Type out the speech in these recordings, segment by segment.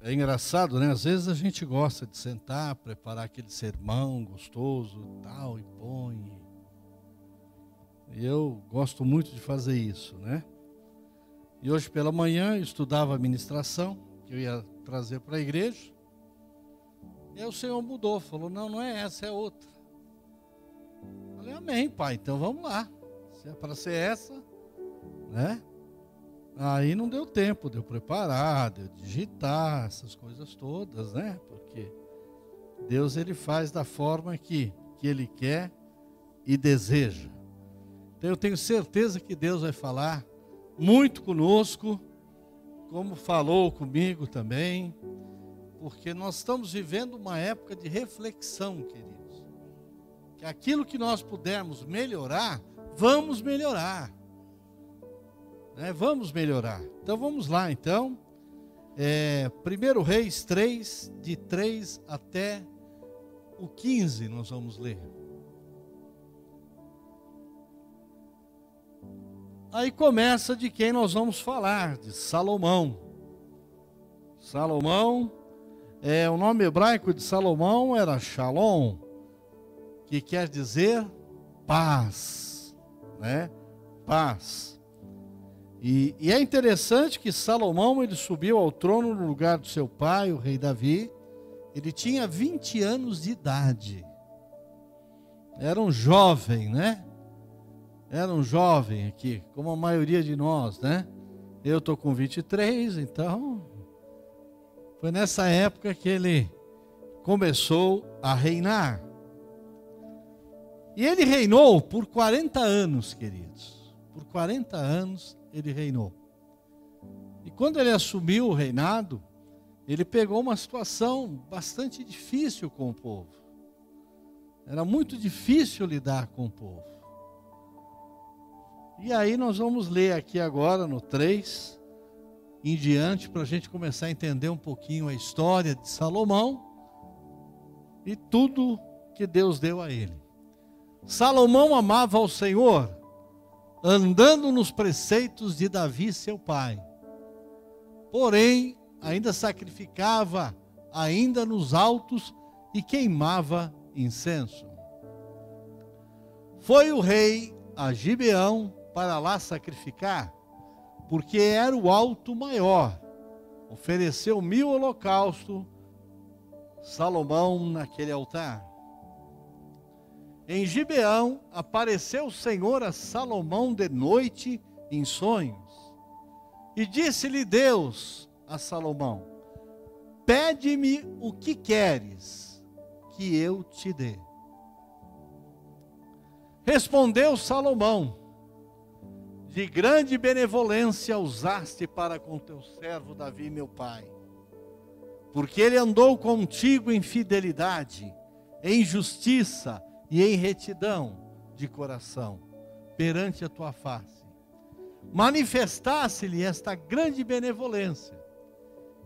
É engraçado, né? Às vezes a gente gosta de sentar, preparar aquele sermão gostoso tal, e põe. E eu gosto muito de fazer isso, né? E hoje pela manhã eu estudava a ministração, que eu ia trazer para a igreja. E aí o Senhor mudou, falou: não, não é essa, é outra. Falei, amém, pai, então vamos lá. Se é para ser essa, né? Aí não deu tempo de eu preparar, de eu digitar, essas coisas todas, né? Porque Deus ele faz da forma que, que ele quer e deseja. Então eu tenho certeza que Deus vai falar muito conosco, como falou comigo também, porque nós estamos vivendo uma época de reflexão, queridos. Que aquilo que nós pudermos melhorar, vamos melhorar né? Vamos melhorar. Então vamos lá, então. É, 1 Reis 3, de 3 até o 15, nós vamos ler. Aí começa de quem nós vamos falar, de Salomão. Salomão, é, o nome hebraico de Salomão era Shalom, que quer dizer paz, né? Paz. E, e, é interessante que Salomão ele subiu ao trono no lugar do seu pai, o rei Davi. Ele tinha 20 anos de idade. Era um jovem, né? Era um jovem aqui, como a maioria de nós, né? Eu estou com 23, então foi nessa época que ele começou a reinar. E ele reinou por 40 anos, queridos. Por 40 anos ele reinou. E quando ele assumiu o reinado, ele pegou uma situação bastante difícil com o povo. Era muito difícil lidar com o povo. E aí nós vamos ler aqui agora no 3 em diante para a gente começar a entender um pouquinho a história de Salomão e tudo que Deus deu a ele. Salomão amava ao Senhor andando nos preceitos de Davi, seu pai. Porém, ainda sacrificava ainda nos altos e queimava incenso. Foi o rei a Gibeão para lá sacrificar, porque era o alto maior. Ofereceu mil holocaustos Salomão naquele altar. Em Gibeão apareceu o Senhor a Salomão de noite em sonhos. E disse-lhe Deus a Salomão: Pede-me o que queres, que eu te dê. Respondeu Salomão: De grande benevolência usaste para com teu servo Davi, meu pai, porque ele andou contigo em fidelidade, em justiça, e em retidão de coração perante a tua face. Manifestasse-lhe esta grande benevolência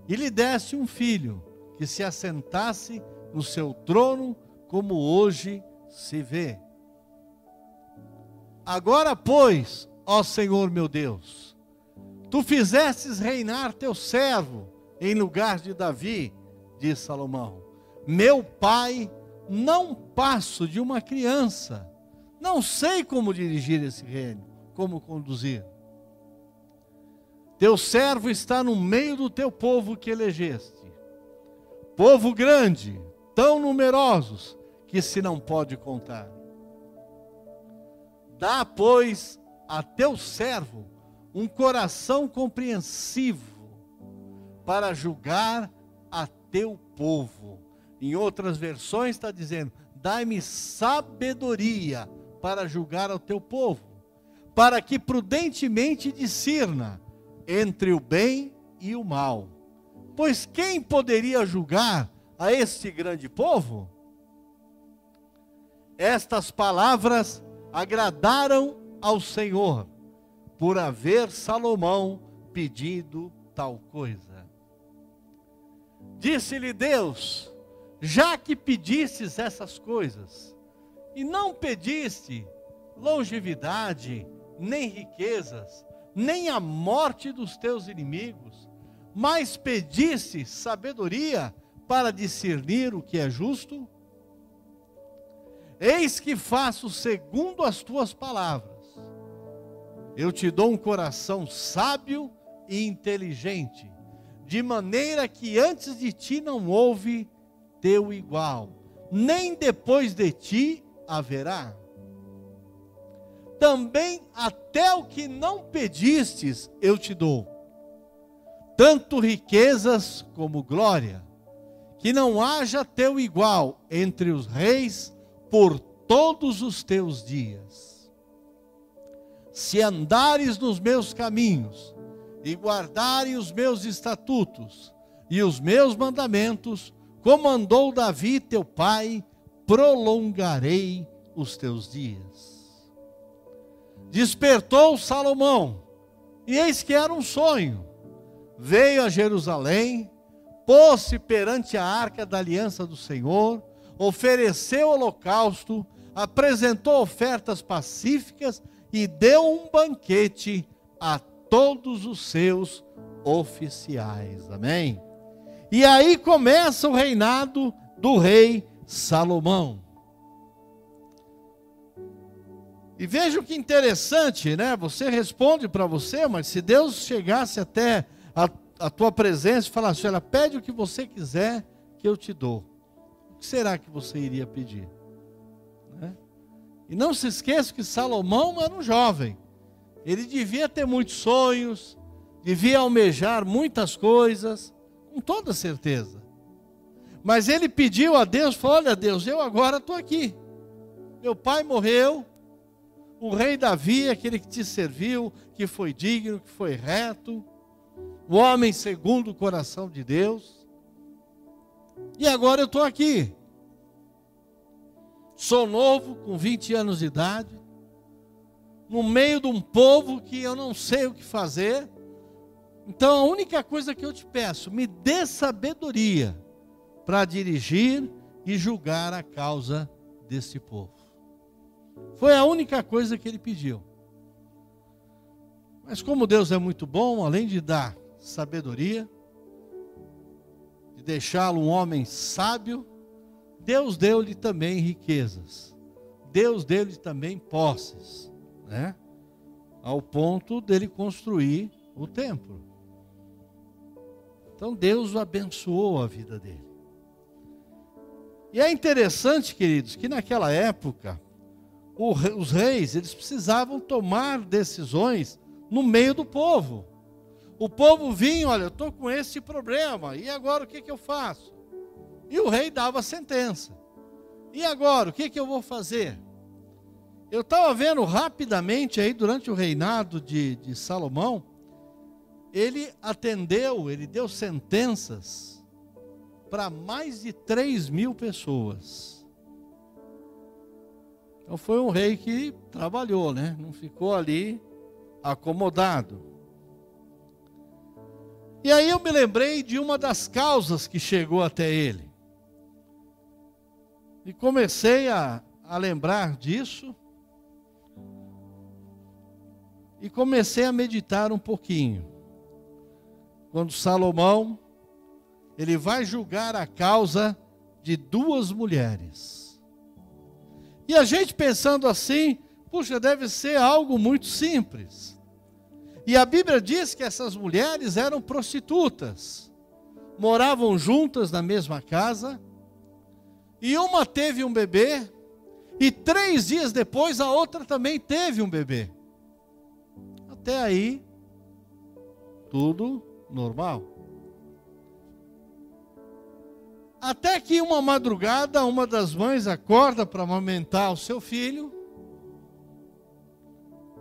e lhe desse um filho que se assentasse no seu trono, como hoje se vê. Agora, pois, ó Senhor meu Deus, tu fizestes reinar teu servo em lugar de Davi, diz Salomão, meu pai não passo de uma criança. Não sei como dirigir esse reino, como conduzir. Teu servo está no meio do teu povo que elegeste. Povo grande, tão numerosos, que se não pode contar. Dá, pois, a teu servo um coração compreensivo para julgar a teu povo em outras versões está dizendo: dai-me sabedoria para julgar ao teu povo, para que prudentemente discirna entre o bem e o mal. Pois quem poderia julgar a este grande povo? Estas palavras agradaram ao Senhor, por haver Salomão pedido tal coisa. Disse-lhe Deus: já que pedistes essas coisas, e não pediste longevidade, nem riquezas, nem a morte dos teus inimigos, mas pediste sabedoria para discernir o que é justo? Eis que faço segundo as tuas palavras. Eu te dou um coração sábio e inteligente, de maneira que antes de ti não houve teu igual, nem depois de ti haverá. Também até o que não pedistes eu te dou, tanto riquezas como glória, que não haja teu igual entre os reis por todos os teus dias. Se andares nos meus caminhos e guardares os meus estatutos e os meus mandamentos, como andou Davi teu pai, prolongarei os teus dias. Despertou Salomão, e eis que era um sonho. Veio a Jerusalém, pôs-se perante a arca da aliança do Senhor, ofereceu holocausto, apresentou ofertas pacíficas e deu um banquete a todos os seus oficiais. Amém? E aí começa o reinado do rei Salomão. E veja que interessante, né? Você responde para você, mas se Deus chegasse até a, a tua presença e falasse: Olha, pede o que você quiser que eu te dou que será que você iria pedir? Né? E não se esqueça que Salomão era um jovem. Ele devia ter muitos sonhos, devia almejar muitas coisas, com toda certeza. Mas ele pediu a Deus, falou: Olha, Deus, eu agora estou aqui. Meu pai morreu, o rei Davi, aquele que te serviu, que foi digno, que foi reto, o homem segundo o coração de Deus. E agora eu estou aqui. Sou novo, com 20 anos de idade, no meio de um povo que eu não sei o que fazer. Então a única coisa que eu te peço, me dê sabedoria para dirigir e julgar a causa desse povo. Foi a única coisa que ele pediu. Mas como Deus é muito bom, além de dar sabedoria, de deixá-lo um homem sábio, Deus deu-lhe também riquezas. Deus deu-lhe também posses, né? Ao ponto dele construir o templo. Então Deus abençoou a vida dele. E é interessante, queridos, que naquela época os reis eles precisavam tomar decisões no meio do povo. O povo vinha, olha, eu estou com esse problema, e agora o que, que eu faço? E o rei dava a sentença. E agora, o que, que eu vou fazer? Eu estava vendo rapidamente aí, durante o reinado de, de Salomão, ele atendeu, ele deu sentenças para mais de 3 mil pessoas. Então foi um rei que trabalhou, né? Não ficou ali acomodado. E aí eu me lembrei de uma das causas que chegou até ele. E comecei a, a lembrar disso. E comecei a meditar um pouquinho. Quando Salomão, ele vai julgar a causa de duas mulheres. E a gente pensando assim, puxa, deve ser algo muito simples. E a Bíblia diz que essas mulheres eram prostitutas, moravam juntas na mesma casa, e uma teve um bebê, e três dias depois a outra também teve um bebê. Até aí, tudo normal. Até que uma madrugada, uma das mães acorda para amamentar o seu filho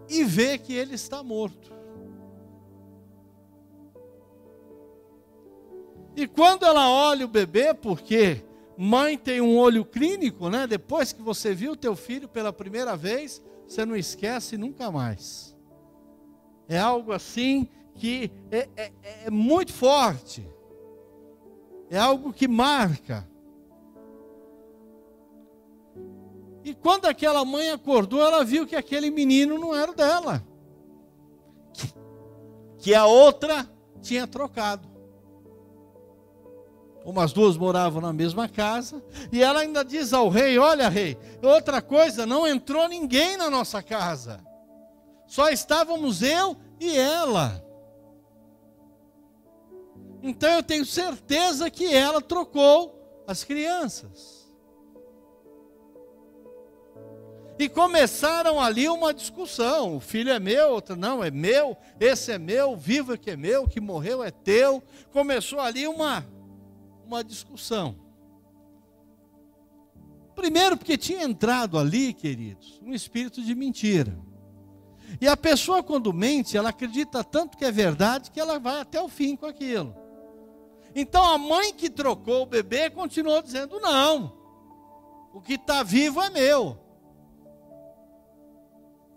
e vê que ele está morto. E quando ela olha o bebê, porque mãe tem um olho clínico, né? Depois que você viu teu filho pela primeira vez, você não esquece nunca mais. É algo assim que é, é, é muito forte. É algo que marca. E quando aquela mãe acordou, ela viu que aquele menino não era dela. Que a outra tinha trocado. como as duas moravam na mesma casa, e ela ainda diz ao rei: Olha, rei, outra coisa, não entrou ninguém na nossa casa, só estávamos eu e ela. Então eu tenho certeza que ela trocou as crianças. E começaram ali uma discussão: o filho é meu, outro não, é meu, esse é meu, vivo é que é meu, que morreu é teu. Começou ali uma uma discussão. Primeiro, porque tinha entrado ali, queridos, um espírito de mentira. E a pessoa, quando mente, ela acredita tanto que é verdade que ela vai até o fim com aquilo. Então a mãe que trocou o bebê continuou dizendo: não, o que está vivo é meu.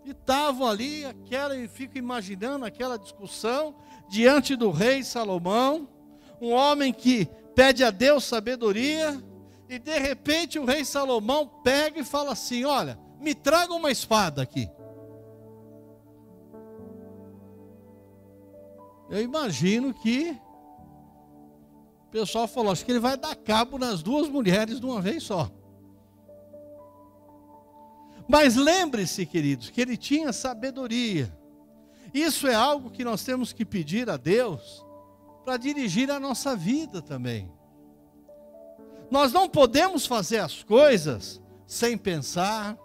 E estavam ali, aquela, e fico imaginando aquela discussão diante do rei Salomão, um homem que pede a Deus sabedoria, e de repente o rei Salomão pega e fala assim: Olha, me traga uma espada aqui. Eu imagino que pessoal falou: Acho que ele vai dar cabo nas duas mulheres de uma vez só. Mas lembre-se, queridos, que ele tinha sabedoria. Isso é algo que nós temos que pedir a Deus para dirigir a nossa vida também. Nós não podemos fazer as coisas sem pensar.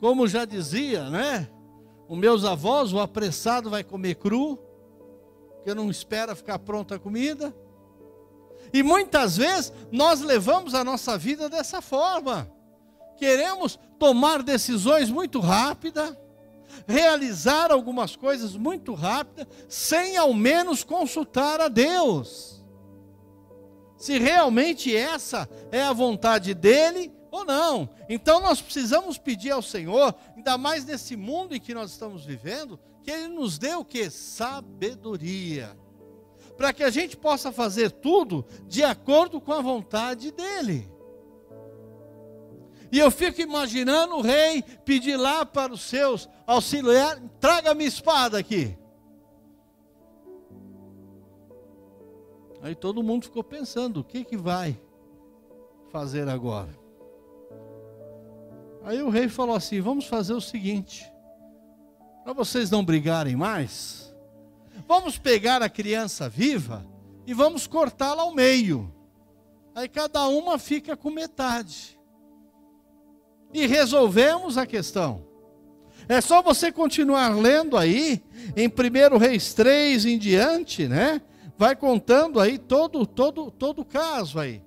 Como já dizia, né? Os meus avós, o apressado vai comer cru, que não espera ficar pronta a comida. E muitas vezes nós levamos a nossa vida dessa forma. Queremos tomar decisões muito rápidas realizar algumas coisas muito rápidas, sem ao menos consultar a Deus. Se realmente essa é a vontade dele ou não. Então nós precisamos pedir ao Senhor, ainda mais nesse mundo em que nós estamos vivendo, que ele nos dê o que? Sabedoria. Para que a gente possa fazer tudo de acordo com a vontade dele. E eu fico imaginando o rei pedir lá para os seus auxiliares: traga minha espada aqui. Aí todo mundo ficou pensando: o que, que vai fazer agora? Aí o rei falou assim: vamos fazer o seguinte, para vocês não brigarem mais, vamos pegar a criança viva e vamos cortá-la ao meio. Aí cada uma fica com metade e resolvemos a questão. É só você continuar lendo aí, em 1 Reis 3 em diante, né? Vai contando aí todo, todo, todo o caso aí,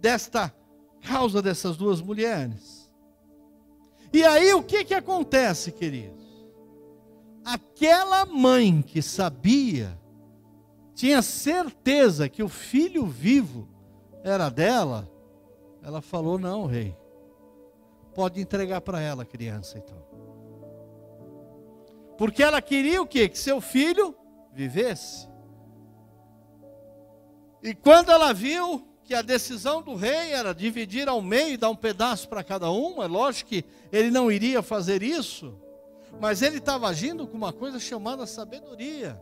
desta causa dessas duas mulheres. E aí o que que acontece, queridos? Aquela mãe que sabia, tinha certeza que o filho vivo era dela, ela falou: não, rei pode entregar para ela a criança então. Porque ela queria o quê? Que seu filho vivesse. E quando ela viu que a decisão do rei era dividir ao meio e dar um pedaço para cada uma, é lógico que ele não iria fazer isso, mas ele estava agindo com uma coisa chamada sabedoria.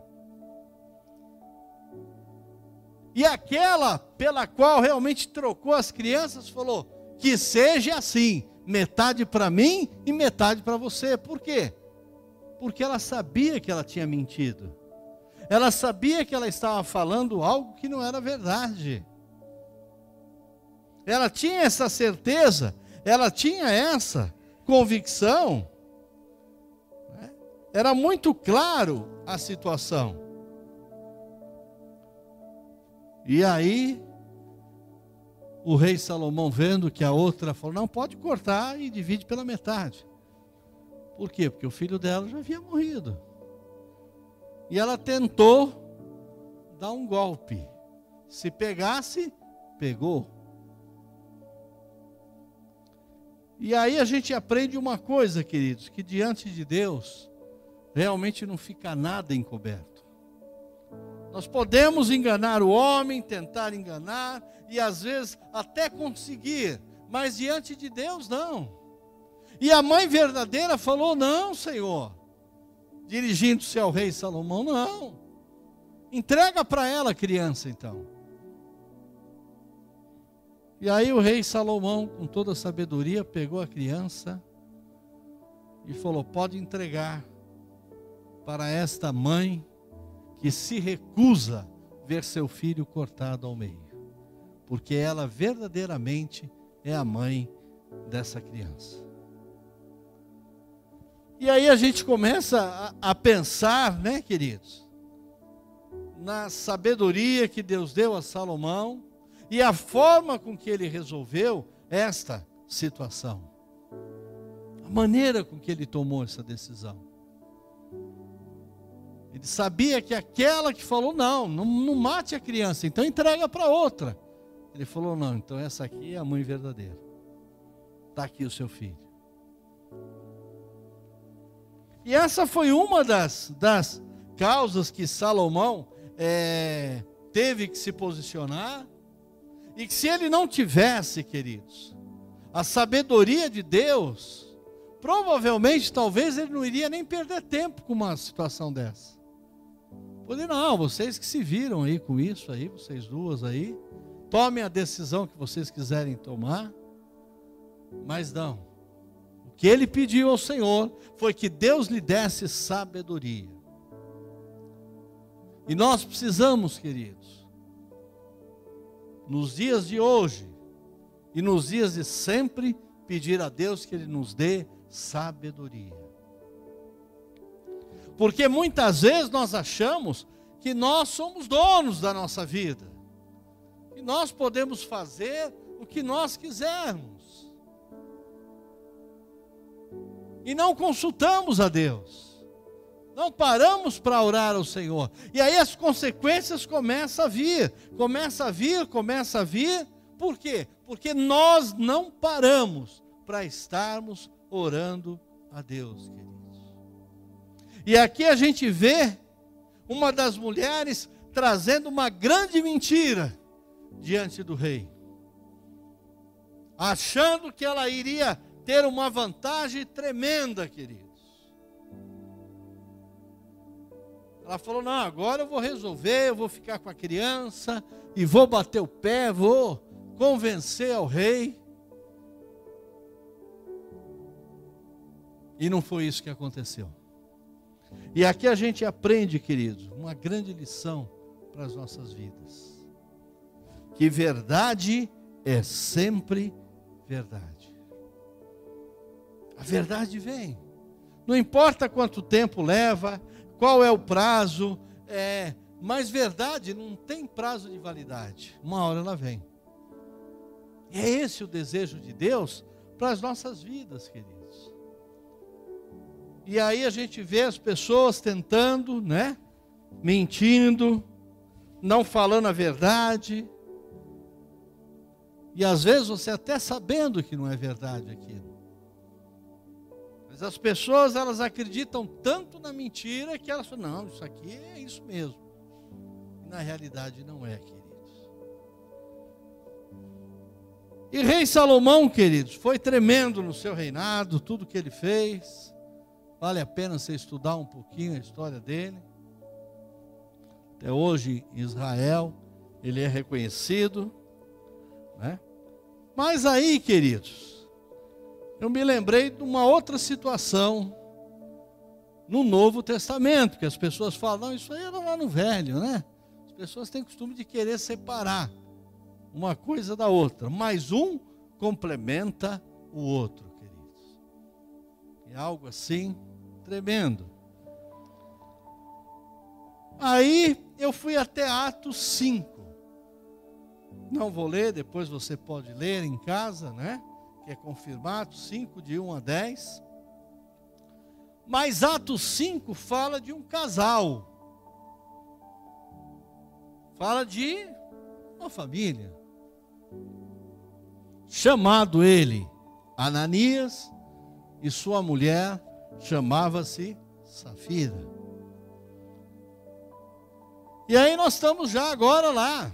E aquela pela qual realmente trocou as crianças falou: que seja assim, metade para mim e metade para você. Por quê? Porque ela sabia que ela tinha mentido. Ela sabia que ela estava falando algo que não era verdade. Ela tinha essa certeza, ela tinha essa convicção. Era muito claro a situação. E aí, o rei Salomão, vendo que a outra falou: não, pode cortar e divide pela metade. Por quê? Porque o filho dela já havia morrido. E ela tentou dar um golpe. Se pegasse, pegou. E aí a gente aprende uma coisa, queridos, que diante de Deus realmente não fica nada encoberto. Nós podemos enganar o homem, tentar enganar, e às vezes até conseguir, mas diante de Deus não. E a mãe verdadeira falou: Não, Senhor, dirigindo-se ao rei Salomão, não. Entrega para ela a criança então. E aí o rei Salomão, com toda a sabedoria, pegou a criança e falou: Pode entregar para esta mãe que se recusa ver seu filho cortado ao meio, porque ela verdadeiramente é a mãe dessa criança. E aí a gente começa a, a pensar, né, queridos, na sabedoria que Deus deu a Salomão e a forma com que ele resolveu esta situação. A maneira com que ele tomou essa decisão. Ele sabia que aquela que falou, não, não, mate a criança, então entrega para outra. Ele falou, não, então essa aqui é a mãe verdadeira. Está aqui o seu filho. E essa foi uma das, das causas que Salomão é, teve que se posicionar. E que se ele não tivesse, queridos, a sabedoria de Deus, provavelmente, talvez ele não iria nem perder tempo com uma situação dessa. Poder não, vocês que se viram aí com isso aí, vocês duas aí, tomem a decisão que vocês quiserem tomar, mas não que ele pediu ao Senhor foi que Deus lhe desse sabedoria. E nós precisamos, queridos, nos dias de hoje e nos dias de sempre, pedir a Deus que Ele nos dê sabedoria. Porque muitas vezes nós achamos que nós somos donos da nossa vida, que nós podemos fazer o que nós quisermos. e não consultamos a Deus. Não paramos para orar ao Senhor. E aí as consequências começam a vir, começa a vir, começa a vir. Por quê? Porque nós não paramos para estarmos orando a Deus, queridos. E aqui a gente vê uma das mulheres trazendo uma grande mentira diante do rei, achando que ela iria ter uma vantagem tremenda, queridos. Ela falou: Não, agora eu vou resolver, eu vou ficar com a criança e vou bater o pé, vou convencer ao rei. E não foi isso que aconteceu. E aqui a gente aprende, queridos, uma grande lição para as nossas vidas: que verdade é sempre verdade. A verdade vem. Não importa quanto tempo leva, qual é o prazo, é, mas verdade não tem prazo de validade. Uma hora ela vem. É esse o desejo de Deus para as nossas vidas, queridos. E aí a gente vê as pessoas tentando, né? Mentindo, não falando a verdade. E às vezes você até sabendo que não é verdade aquilo. Mas as pessoas, elas acreditam tanto na mentira que elas falam, não, isso aqui é isso mesmo. E na realidade não é, queridos. E rei Salomão, queridos, foi tremendo no seu reinado, tudo que ele fez. Vale a pena você estudar um pouquinho a história dele. Até hoje, Israel, ele é reconhecido. Né? Mas aí, queridos, eu me lembrei de uma outra situação no Novo Testamento, que as pessoas falam, isso aí era lá no Velho, né? As pessoas têm costume de querer separar uma coisa da outra, mas um complementa o outro, queridos. É algo assim tremendo. Aí eu fui até Atos 5. Não vou ler, depois você pode ler em casa, né? que é confirmado, 5 de 1 a 10. Mas Atos 5 fala de um casal. Fala de uma família. Chamado ele Ananias e sua mulher chamava-se Safira. E aí nós estamos já agora lá.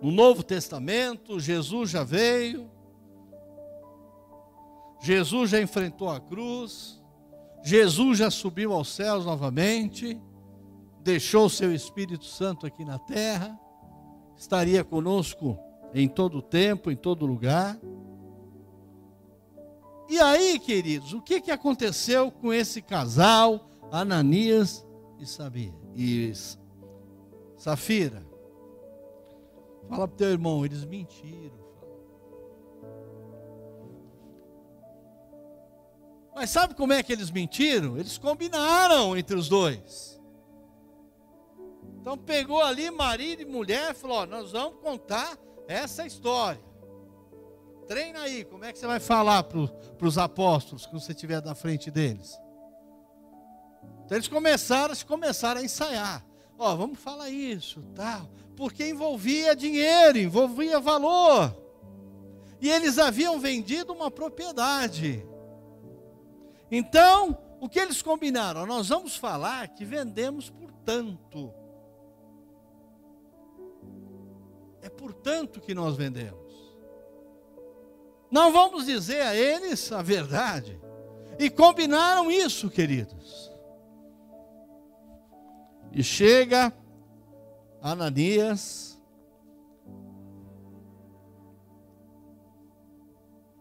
No Novo Testamento, Jesus já veio, Jesus já enfrentou a cruz, Jesus já subiu aos céus novamente, deixou o seu Espírito Santo aqui na terra, estaria conosco em todo tempo, em todo lugar. E aí, queridos, o que, que aconteceu com esse casal, Ananias e Sabia? E Safira? Fala para teu irmão, eles mentiram. Mas sabe como é que eles mentiram? Eles combinaram entre os dois. Então pegou ali marido e mulher e falou: ó, nós vamos contar essa história. Treina aí, como é que você vai falar para os apóstolos quando você estiver na frente deles? Então eles começaram, começaram a ensaiar. Ó, vamos falar isso, tal, porque envolvia dinheiro, envolvia valor. E eles haviam vendido uma propriedade. Então, o que eles combinaram? Nós vamos falar que vendemos por tanto. É por tanto que nós vendemos. Não vamos dizer a eles a verdade. E combinaram isso, queridos. E chega Ananias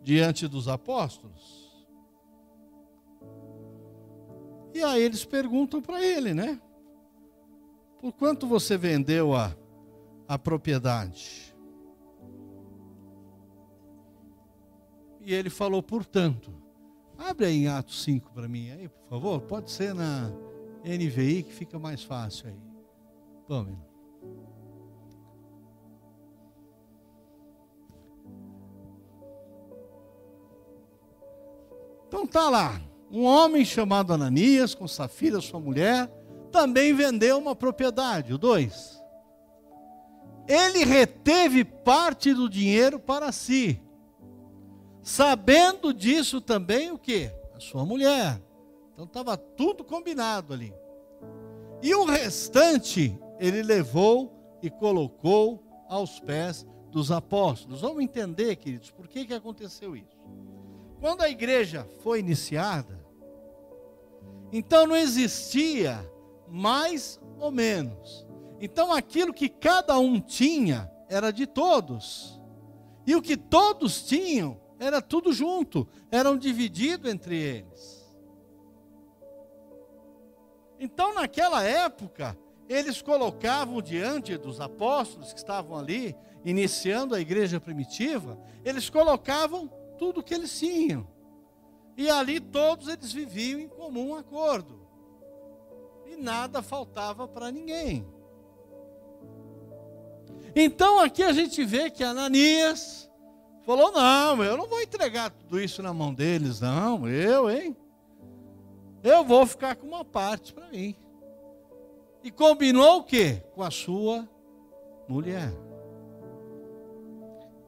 diante dos apóstolos. E aí eles perguntam para ele, né? Por quanto você vendeu a, a propriedade? E ele falou, portanto. Abre aí em Atos 5 para mim aí, por favor. Pode ser na NVI que fica mais fácil aí. Vamos. Então tá lá. Um homem chamado Ananias, com Safira, sua mulher, também vendeu uma propriedade, o dois. Ele reteve parte do dinheiro para si. Sabendo disso também o que? A sua mulher. Então estava tudo combinado ali. E o restante ele levou e colocou aos pés dos apóstolos. Vamos entender, queridos, por que, que aconteceu isso. Quando a igreja foi iniciada, então não existia mais ou menos. Então aquilo que cada um tinha era de todos. E o que todos tinham era tudo junto, eram dividido entre eles. Então naquela época, eles colocavam diante dos apóstolos que estavam ali, iniciando a igreja primitiva, eles colocavam tudo que eles tinham. E ali todos eles viviam em comum acordo. E nada faltava para ninguém. Então aqui a gente vê que Ananias falou: Não, eu não vou entregar tudo isso na mão deles, não. Eu, hein? Eu vou ficar com uma parte para mim. E combinou o quê? Com a sua mulher.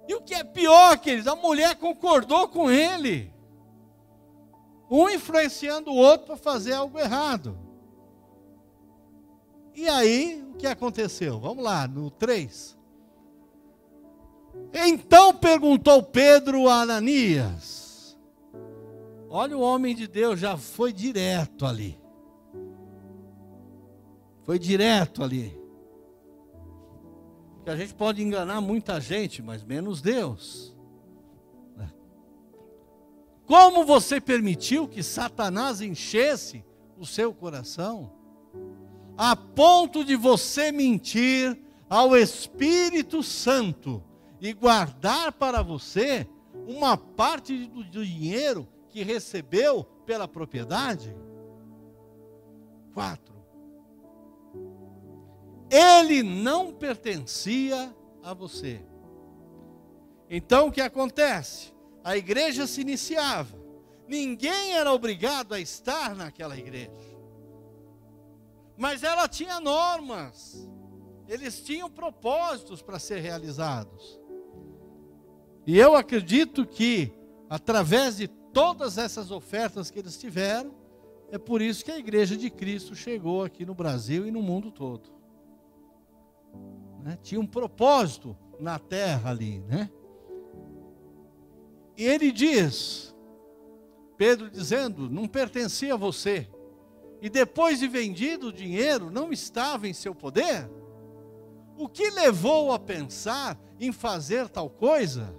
E o que é pior, queridos, a mulher concordou com ele. Um influenciando o outro para fazer algo errado. E aí, o que aconteceu? Vamos lá, no 3. Então perguntou Pedro a Ananias. Olha, o homem de Deus já foi direto ali. Foi direto ali. Porque a gente pode enganar muita gente, mas menos Deus. Né? Como você permitiu que Satanás enchesse o seu coração? A ponto de você mentir ao Espírito Santo e guardar para você uma parte do dinheiro que recebeu pela propriedade? Quatro ele não pertencia a você. Então o que acontece? A igreja se iniciava, ninguém era obrigado a estar naquela igreja, mas ela tinha normas, eles tinham propósitos para ser realizados. E eu acredito que, através de todas essas ofertas que eles tiveram, é por isso que a igreja de Cristo chegou aqui no Brasil e no mundo todo né? tinha um propósito na terra ali, né? E ele diz, Pedro dizendo, não pertencia a você, e depois de vendido o dinheiro não estava em seu poder? O que levou a pensar em fazer tal coisa?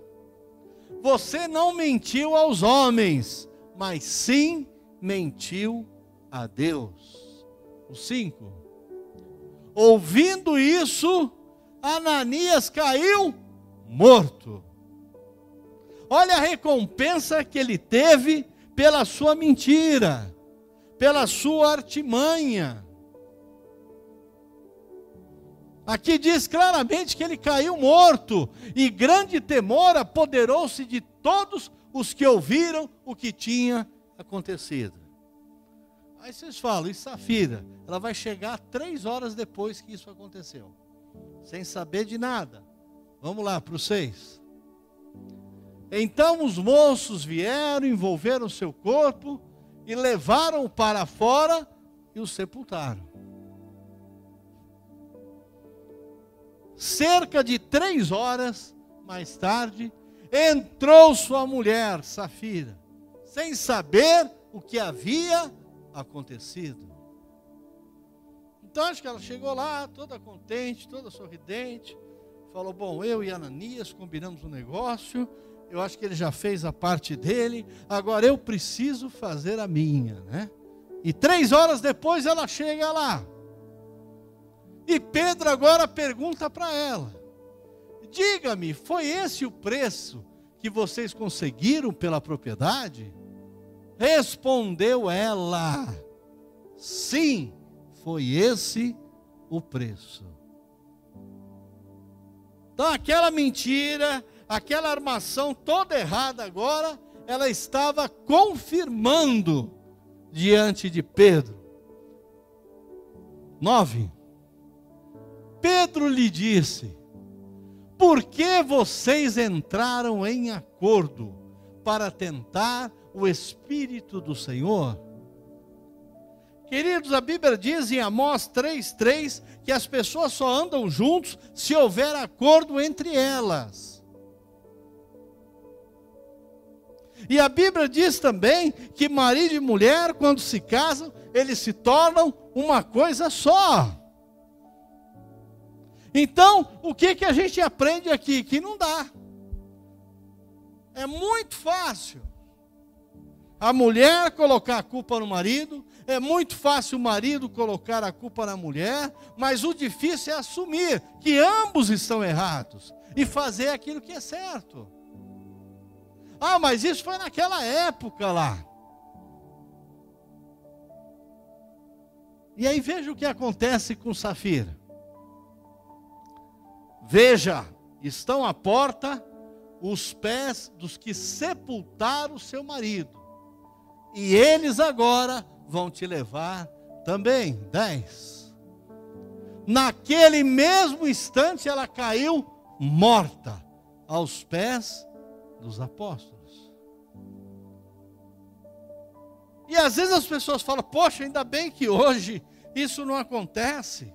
Você não mentiu aos homens, mas sim mentiu a Deus. O 5. Ouvindo isso, Ananias caiu morto. Olha a recompensa que ele teve pela sua mentira, pela sua artimanha. Aqui diz claramente que ele caiu morto, e grande temor apoderou-se de todos os que ouviram o que tinha acontecido. Aí vocês falam, e Safira? Ela vai chegar três horas depois que isso aconteceu, sem saber de nada. Vamos lá para o seis. Então os moços vieram, envolveram seu corpo e levaram-o para fora e o sepultaram. Cerca de três horas mais tarde, entrou sua mulher, Safira, sem saber o que havia acontecido. Então acho que ela chegou lá, toda contente, toda sorridente, falou: Bom, eu e Ananias combinamos um negócio, eu acho que ele já fez a parte dele, agora eu preciso fazer a minha, né? E três horas depois ela chega lá. E Pedro agora pergunta para ela: Diga-me, foi esse o preço que vocês conseguiram pela propriedade? Respondeu ela: Sim, foi esse o preço. Então, aquela mentira, aquela armação toda errada agora, ela estava confirmando diante de Pedro. 9. Pedro lhe disse: Por que vocês entraram em acordo para tentar o Espírito do Senhor? Queridos, a Bíblia diz em Amós 3,3 que as pessoas só andam juntos se houver acordo entre elas. E a Bíblia diz também que marido e mulher, quando se casam, eles se tornam uma coisa só. Então, o que, que a gente aprende aqui? Que não dá. É muito fácil a mulher colocar a culpa no marido, é muito fácil o marido colocar a culpa na mulher, mas o difícil é assumir que ambos estão errados e fazer aquilo que é certo. Ah, mas isso foi naquela época lá. E aí veja o que acontece com Safira. Veja, estão à porta os pés dos que sepultaram seu marido, e eles agora vão te levar também. Dez. Naquele mesmo instante ela caiu morta aos pés dos apóstolos. E às vezes as pessoas falam: Poxa, ainda bem que hoje isso não acontece.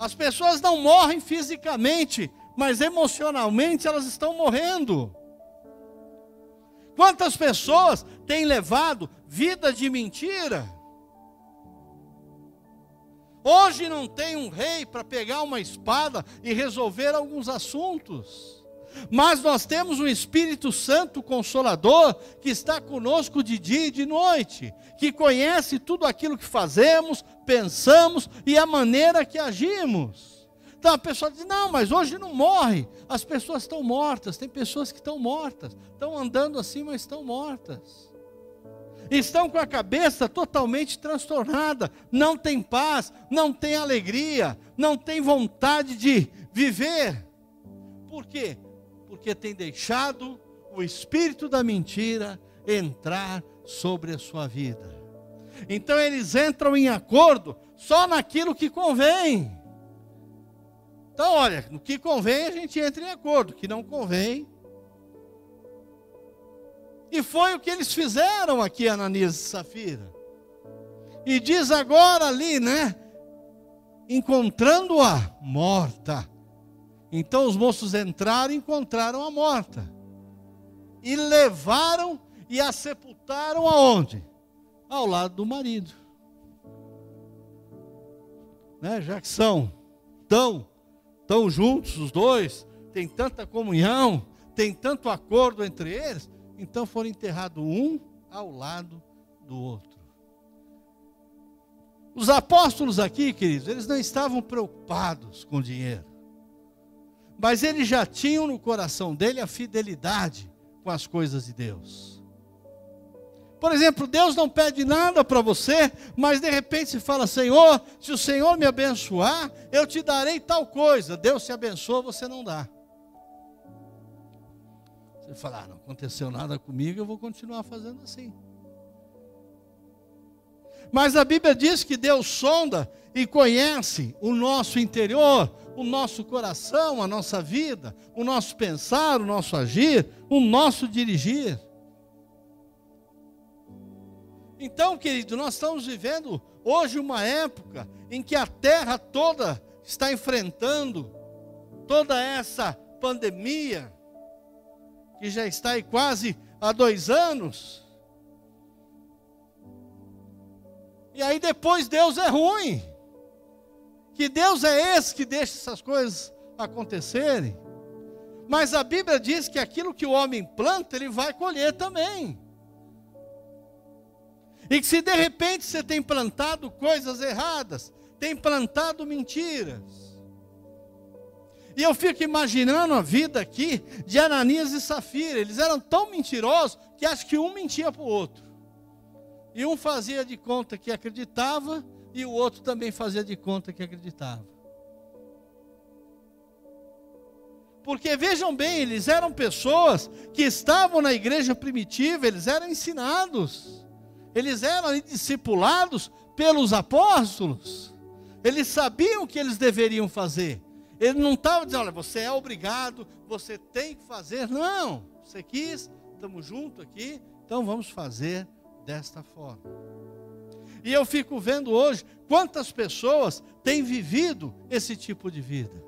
As pessoas não morrem fisicamente, mas emocionalmente elas estão morrendo. Quantas pessoas têm levado vida de mentira? Hoje não tem um rei para pegar uma espada e resolver alguns assuntos. Mas nós temos um Espírito Santo Consolador que está conosco de dia e de noite, que conhece tudo aquilo que fazemos, pensamos e a maneira que agimos. Então a pessoa diz: não, mas hoje não morre. As pessoas estão mortas. Tem pessoas que estão mortas, estão andando assim, mas estão mortas. Estão com a cabeça totalmente transtornada, não tem paz, não tem alegria, não tem vontade de viver. Por quê? Porque tem deixado o espírito da mentira entrar sobre a sua vida. Então eles entram em acordo só naquilo que convém. Então, olha, no que convém a gente entra em acordo, que não convém. E foi o que eles fizeram aqui, Ananias e Safira. E diz agora ali, né? Encontrando-a morta. Então os moços entraram e encontraram a morta. E levaram e a sepultaram aonde? Ao lado do marido. né, já que são tão, tão juntos os dois, tem tanta comunhão, tem tanto acordo entre eles, então foram enterrados um ao lado do outro. Os apóstolos aqui, queridos, eles não estavam preocupados com dinheiro. Mas eles já tinham no coração dele a fidelidade com as coisas de Deus. Por exemplo, Deus não pede nada para você, mas de repente se fala: Senhor, se o Senhor me abençoar, eu te darei tal coisa. Deus te abençoa, você não dá. Você fala: ah, não aconteceu nada comigo, eu vou continuar fazendo assim. Mas a Bíblia diz que Deus sonda e conhece o nosso interior, o nosso coração, a nossa vida, o nosso pensar, o nosso agir, o nosso dirigir. Então, querido, nós estamos vivendo hoje uma época em que a terra toda está enfrentando toda essa pandemia, que já está aí quase há dois anos. E aí depois Deus é ruim. Que Deus é esse que deixa essas coisas acontecerem. Mas a Bíblia diz que aquilo que o homem planta, ele vai colher também. E que se de repente você tem plantado coisas erradas, tem plantado mentiras. E eu fico imaginando a vida aqui de Ananias e Safira. Eles eram tão mentirosos que acho que um mentia para o outro. E um fazia de conta que acreditava, e o outro também fazia de conta que acreditava. Porque vejam bem, eles eram pessoas que estavam na igreja primitiva, eles eram ensinados, eles eram discipulados pelos apóstolos, eles sabiam o que eles deveriam fazer. Ele não estava dizendo, olha, você é obrigado, você tem que fazer. Não, você quis, estamos juntos aqui, então vamos fazer desta forma. E eu fico vendo hoje quantas pessoas têm vivido esse tipo de vida.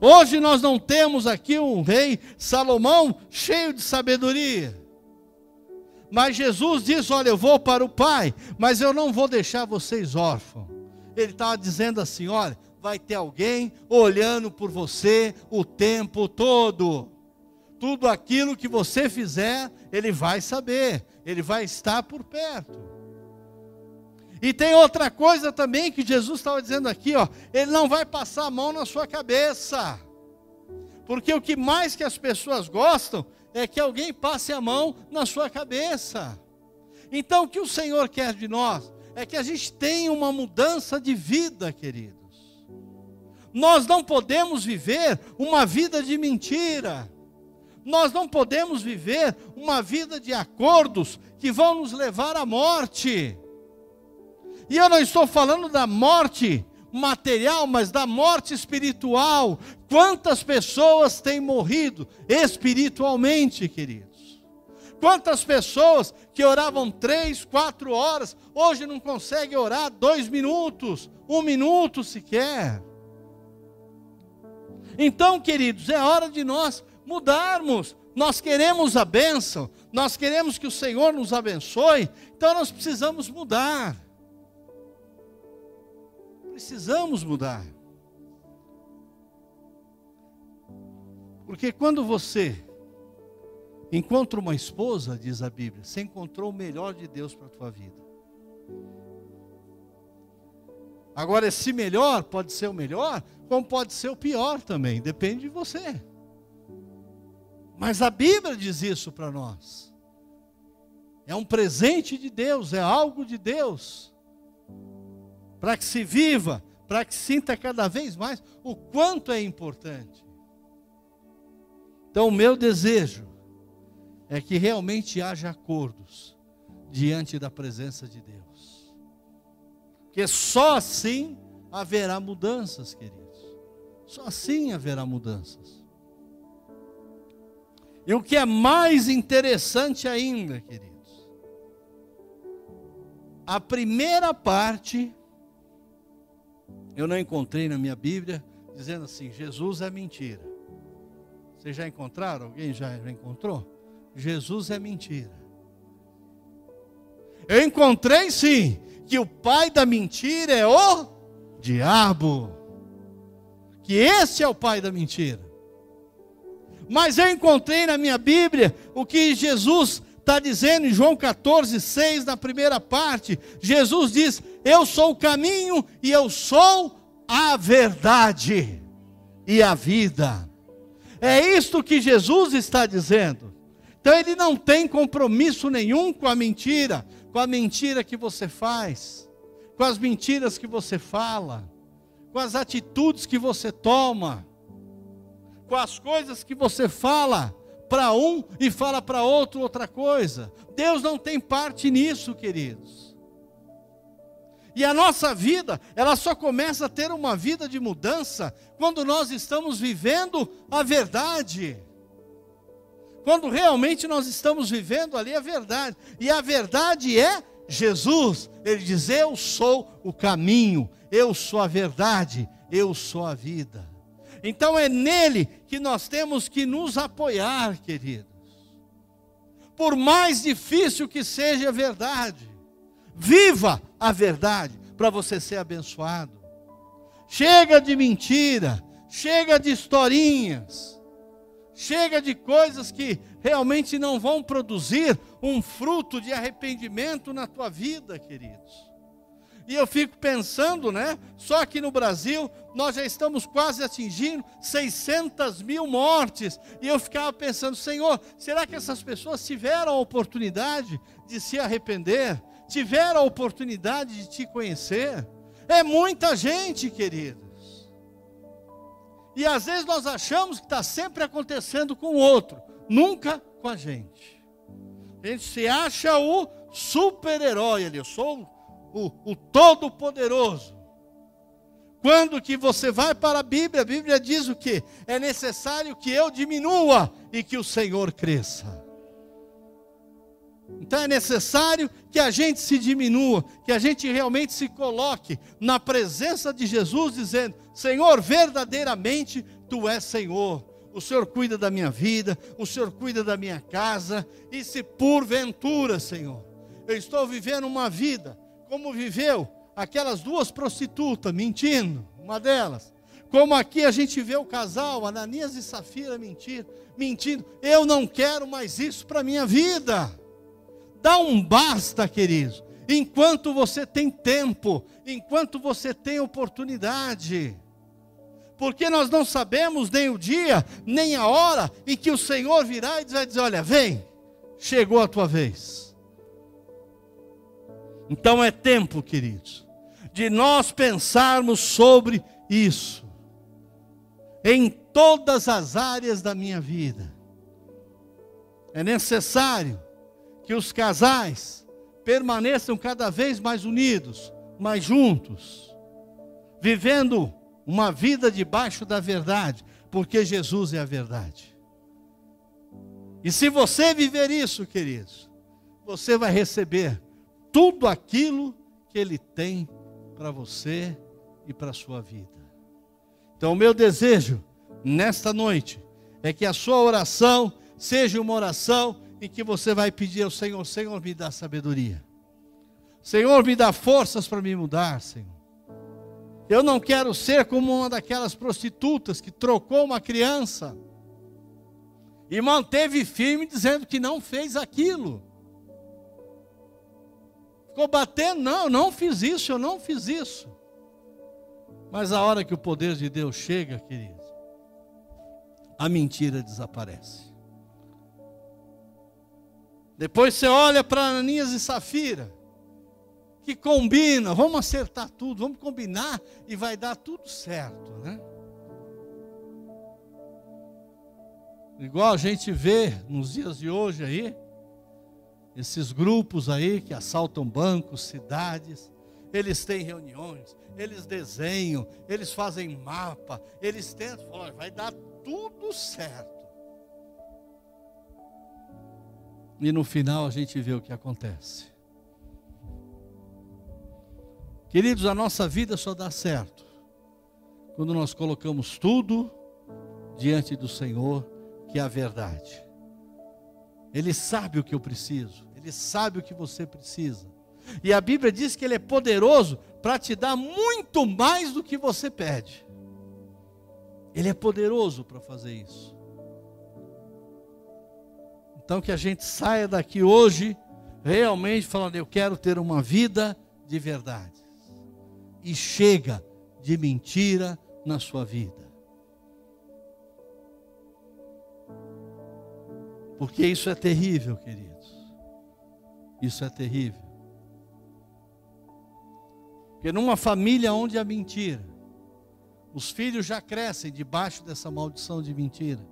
Hoje nós não temos aqui um rei Salomão cheio de sabedoria. Mas Jesus diz: Olha, eu vou para o Pai, mas eu não vou deixar vocês órfãos. Ele estava dizendo assim: Olha, vai ter alguém olhando por você o tempo todo tudo aquilo que você fizer, Ele vai saber, Ele vai estar por perto. E tem outra coisa também que Jesus estava dizendo aqui, ó, Ele não vai passar a mão na sua cabeça, porque o que mais que as pessoas gostam é que alguém passe a mão na sua cabeça. Então o que o Senhor quer de nós é que a gente tenha uma mudança de vida, queridos. Nós não podemos viver uma vida de mentira. Nós não podemos viver uma vida de acordos que vão nos levar à morte. E eu não estou falando da morte material, mas da morte espiritual. Quantas pessoas têm morrido espiritualmente, queridos? Quantas pessoas que oravam três, quatro horas, hoje não conseguem orar dois minutos, um minuto sequer. Então, queridos, é hora de nós mudarmos. Nós queremos a bênção, nós queremos que o Senhor nos abençoe, então nós precisamos mudar. Precisamos mudar. Porque quando você encontra uma esposa, diz a Bíblia, você encontrou o melhor de Deus para a tua vida. Agora, esse melhor pode ser o melhor, como pode ser o pior também, depende de você. Mas a Bíblia diz isso para nós. É um presente de Deus, é algo de Deus. Para que se viva, para que sinta cada vez mais o quanto é importante. Então, o meu desejo é que realmente haja acordos diante da presença de Deus. Porque só assim haverá mudanças, queridos. Só assim haverá mudanças. E o que é mais interessante ainda, queridos, a primeira parte, eu não encontrei na minha Bíblia, dizendo assim: Jesus é mentira. Vocês já encontraram? Alguém já, encontrou? Jesus é mentira. Eu encontrei sim, que o pai da mentira é o diabo. Que esse é o pai da mentira. Mas eu encontrei na minha Bíblia o que Jesus está dizendo em João 14, 6, na primeira parte. Jesus diz: Eu sou o caminho e eu sou a verdade e a vida. É isto que Jesus está dizendo. Então ele não tem compromisso nenhum com a mentira, com a mentira que você faz, com as mentiras que você fala, com as atitudes que você toma, com as coisas que você fala para um e fala para outro outra coisa. Deus não tem parte nisso, queridos. E a nossa vida, ela só começa a ter uma vida de mudança quando nós estamos vivendo a verdade. Quando realmente nós estamos vivendo ali a verdade. E a verdade é Jesus. Ele diz: Eu sou o caminho, eu sou a verdade, eu sou a vida. Então é nele que nós temos que nos apoiar, queridos. Por mais difícil que seja a verdade, Viva a verdade para você ser abençoado. Chega de mentira, chega de historinhas, chega de coisas que realmente não vão produzir um fruto de arrependimento na tua vida, queridos. E eu fico pensando, né? Só aqui no Brasil nós já estamos quase atingindo 600 mil mortes. E eu ficava pensando, Senhor, será que essas pessoas tiveram a oportunidade de se arrepender? tiveram a oportunidade de te conhecer. É muita gente, queridos. E às vezes nós achamos que está sempre acontecendo com o outro, nunca com a gente. A gente se acha o super-herói ali, eu sou o, o todo-poderoso. Quando que você vai para a Bíblia, a Bíblia diz o que? É necessário que eu diminua e que o Senhor cresça. Então é necessário que a gente se diminua, que a gente realmente se coloque na presença de Jesus, dizendo: Senhor, verdadeiramente tu és Senhor. O Senhor cuida da minha vida, o Senhor cuida da minha casa, e se porventura, Senhor, eu estou vivendo uma vida como viveu aquelas duas prostitutas, mentindo, uma delas, como aqui a gente vê o casal, Ananias e Safira, mentir, mentindo, eu não quero mais isso para a minha vida. Dá um basta, querido, enquanto você tem tempo, enquanto você tem oportunidade. Porque nós não sabemos nem o dia, nem a hora em que o Senhor virá e vai dizer: Olha, vem, chegou a tua vez. Então é tempo, queridos, de nós pensarmos sobre isso, em todas as áreas da minha vida. É necessário que os casais permaneçam cada vez mais unidos, mais juntos, vivendo uma vida debaixo da verdade, porque Jesus é a verdade. E se você viver isso, queridos, você vai receber tudo aquilo que Ele tem para você e para a sua vida. Então, o meu desejo nesta noite é que a sua oração seja uma oração em que você vai pedir ao Senhor: Senhor, me dá sabedoria. Senhor, me dá forças para me mudar, Senhor. Eu não quero ser como uma daquelas prostitutas que trocou uma criança e manteve firme dizendo que não fez aquilo. Ficou batendo, não, eu não fiz isso, eu não fiz isso. Mas a hora que o poder de Deus chega, querido, a mentira desaparece. Depois você olha para Ananias e Safira, que combina, vamos acertar tudo, vamos combinar e vai dar tudo certo, né? Igual a gente vê nos dias de hoje aí, esses grupos aí que assaltam bancos, cidades, eles têm reuniões, eles desenham, eles fazem mapa, eles tentam, vai dar tudo certo. E no final a gente vê o que acontece. Queridos, a nossa vida só dá certo quando nós colocamos tudo diante do Senhor, que é a verdade. Ele sabe o que eu preciso, Ele sabe o que você precisa. E a Bíblia diz que Ele é poderoso para te dar muito mais do que você pede. Ele é poderoso para fazer isso. Então que a gente saia daqui hoje realmente falando, eu quero ter uma vida de verdade. E chega de mentira na sua vida. Porque isso é terrível, queridos. Isso é terrível. Porque numa família onde há mentira, os filhos já crescem debaixo dessa maldição de mentira.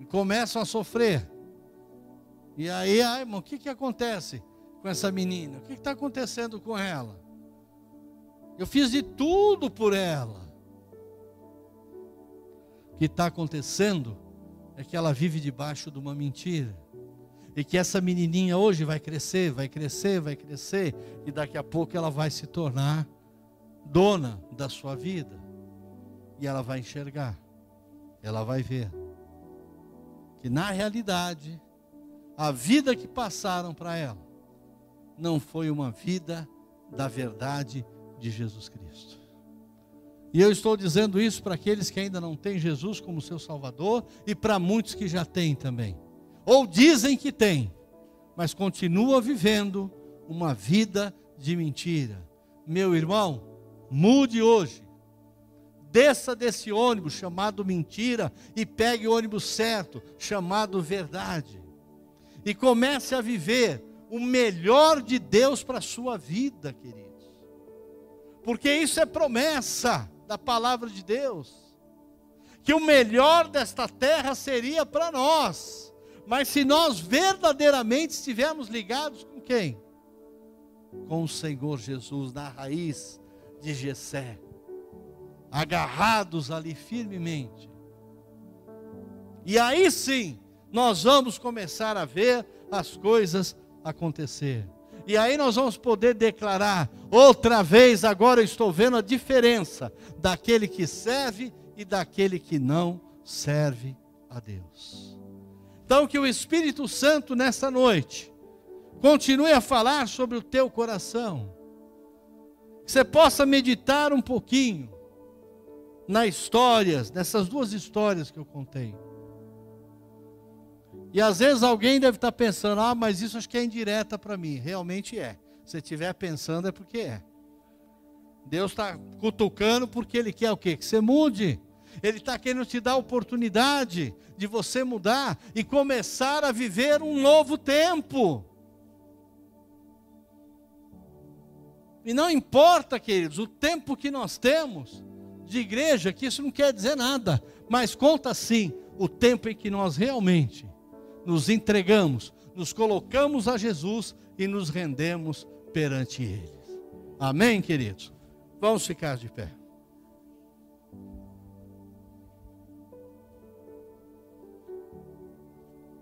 E começam a sofrer. E aí, ai, irmão, o que, que acontece com essa menina? O que está acontecendo com ela? Eu fiz de tudo por ela. O que está acontecendo é que ela vive debaixo de uma mentira. E que essa menininha hoje vai crescer, vai crescer, vai crescer, e daqui a pouco ela vai se tornar dona da sua vida. E ela vai enxergar, ela vai ver que na realidade a vida que passaram para ela não foi uma vida da verdade de Jesus Cristo. E eu estou dizendo isso para aqueles que ainda não têm Jesus como seu Salvador e para muitos que já têm também ou dizem que tem, mas continua vivendo uma vida de mentira. Meu irmão, mude hoje. Desça desse ônibus chamado mentira e pegue o ônibus certo, chamado verdade. E comece a viver o melhor de Deus para a sua vida, queridos. Porque isso é promessa da palavra de Deus. Que o melhor desta terra seria para nós mas se nós verdadeiramente estivermos ligados com quem? Com o Senhor Jesus na raiz de Jessé, agarrados ali firmemente. E aí sim, nós vamos começar a ver as coisas acontecer. E aí nós vamos poder declarar outra vez, agora eu estou vendo a diferença daquele que serve e daquele que não serve a Deus. Então, que o Espírito Santo, nesta noite, continue a falar sobre o teu coração. Que você possa meditar um pouquinho nas histórias, nessas duas histórias que eu contei. E às vezes alguém deve estar pensando: ah, mas isso acho que é indireta para mim. Realmente é. Se estiver pensando, é porque é. Deus está cutucando porque Ele quer o quê? Que você mude. Ele está querendo te dar a oportunidade de você mudar e começar a viver um novo tempo. E não importa, queridos, o tempo que nós temos de igreja, que isso não quer dizer nada, mas conta sim o tempo em que nós realmente nos entregamos, nos colocamos a Jesus e nos rendemos perante Ele. Amém, queridos? Vamos ficar de pé.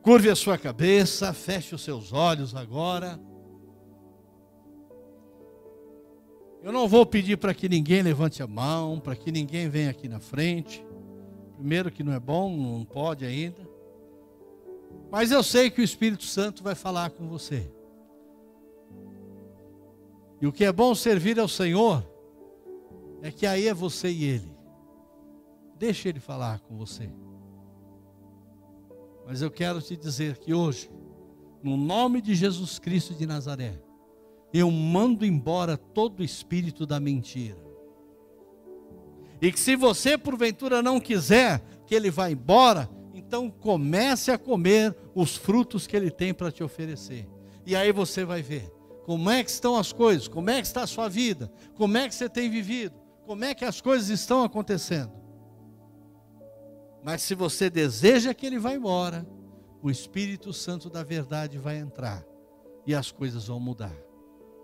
Curve a sua cabeça, feche os seus olhos agora. Eu não vou pedir para que ninguém levante a mão, para que ninguém venha aqui na frente. Primeiro, que não é bom, não pode ainda. Mas eu sei que o Espírito Santo vai falar com você. E o que é bom servir ao Senhor é que aí é você e Ele. Deixe Ele falar com você. Mas eu quero te dizer que hoje, no nome de Jesus Cristo de Nazaré, eu mando embora todo o espírito da mentira. E que se você porventura não quiser que ele vá embora, então comece a comer os frutos que ele tem para te oferecer. E aí você vai ver como é que estão as coisas, como é que está a sua vida, como é que você tem vivido, como é que as coisas estão acontecendo. Mas se você deseja que ele vá embora, o Espírito Santo da verdade vai entrar e as coisas vão mudar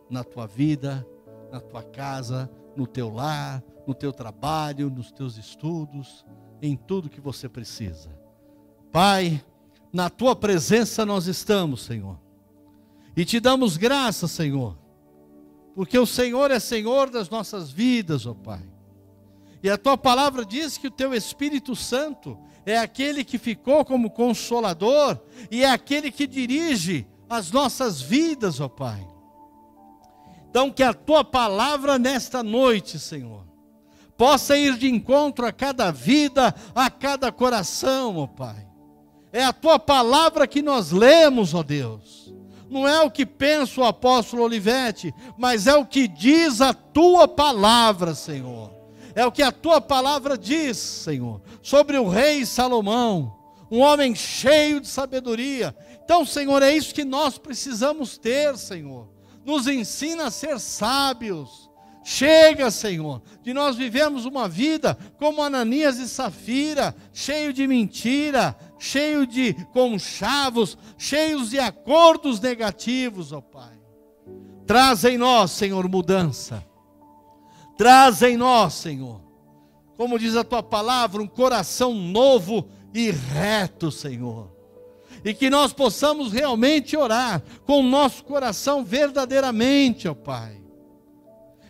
na tua vida, na tua casa, no teu lar, no teu trabalho, nos teus estudos, em tudo que você precisa. Pai, na tua presença nós estamos, Senhor. E te damos graça, Senhor, porque o Senhor é Senhor das nossas vidas, ó Pai. E a tua palavra diz que o teu Espírito Santo é aquele que ficou como consolador e é aquele que dirige as nossas vidas, ó Pai. Então, que a tua palavra nesta noite, Senhor, possa ir de encontro a cada vida, a cada coração, ó Pai. É a tua palavra que nós lemos, ó Deus. Não é o que pensa o apóstolo Olivete, mas é o que diz a tua palavra, Senhor. É o que a tua palavra diz, Senhor, sobre o rei Salomão, um homem cheio de sabedoria. Então, Senhor, é isso que nós precisamos ter, Senhor. Nos ensina a ser sábios. Chega, Senhor, de nós vivemos uma vida como Ananias e Safira, cheio de mentira, cheio de conchavos, cheios de acordos negativos, ó Pai. Traz em nós, Senhor, mudança. Traz em nós, Senhor, como diz a tua palavra, um coração novo e reto, Senhor. E que nós possamos realmente orar com o nosso coração verdadeiramente, ó Pai.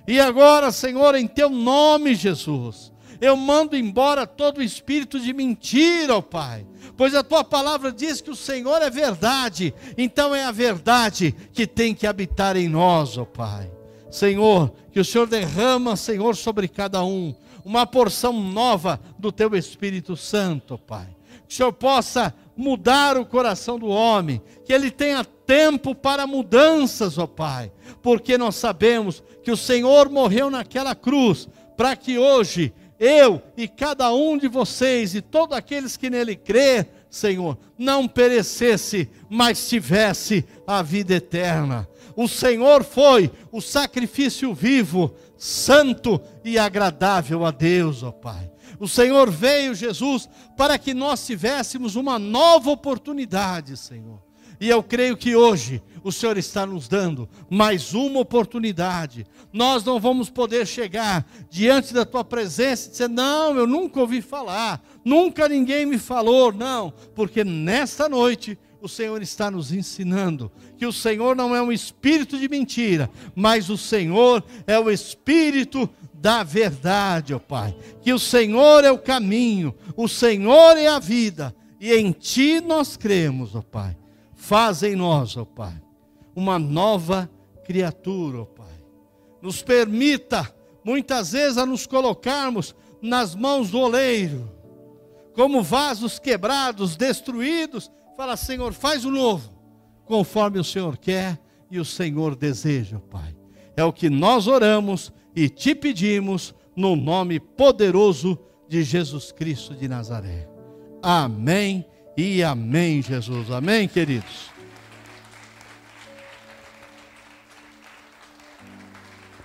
E agora, Senhor, em teu nome, Jesus, eu mando embora todo espírito de mentira, ó Pai. Pois a tua palavra diz que o Senhor é verdade, então é a verdade que tem que habitar em nós, ó Pai. Senhor, que o Senhor derrama, Senhor, sobre cada um, uma porção nova do teu Espírito Santo, Pai. Que o Senhor possa mudar o coração do homem, que ele tenha tempo para mudanças, ó Pai, porque nós sabemos que o Senhor morreu naquela cruz para que hoje eu e cada um de vocês e todos aqueles que nele crê, Senhor, não perecesse, mas tivesse a vida eterna. O Senhor foi o sacrifício vivo, santo e agradável a Deus, ó Pai. O Senhor veio, Jesus, para que nós tivéssemos uma nova oportunidade, Senhor. E eu creio que hoje o Senhor está nos dando mais uma oportunidade. Nós não vamos poder chegar diante da tua presença e dizer: Não, eu nunca ouvi falar, nunca ninguém me falou. Não, porque nesta noite o Senhor está nos ensinando que o Senhor não é um espírito de mentira, mas o Senhor é o espírito da verdade, ó Pai. Que o Senhor é o caminho, o Senhor é a vida, e em Ti nós cremos, ó Pai. Faz em nós, ó Pai, uma nova criatura, ó Pai. Nos permita, muitas vezes, a nos colocarmos nas mãos do oleiro, como vasos quebrados, destruídos, Fala, Senhor, faz o novo, conforme o Senhor quer e o Senhor deseja, Pai. É o que nós oramos e te pedimos no nome poderoso de Jesus Cristo de Nazaré. Amém e amém, Jesus. Amém, queridos.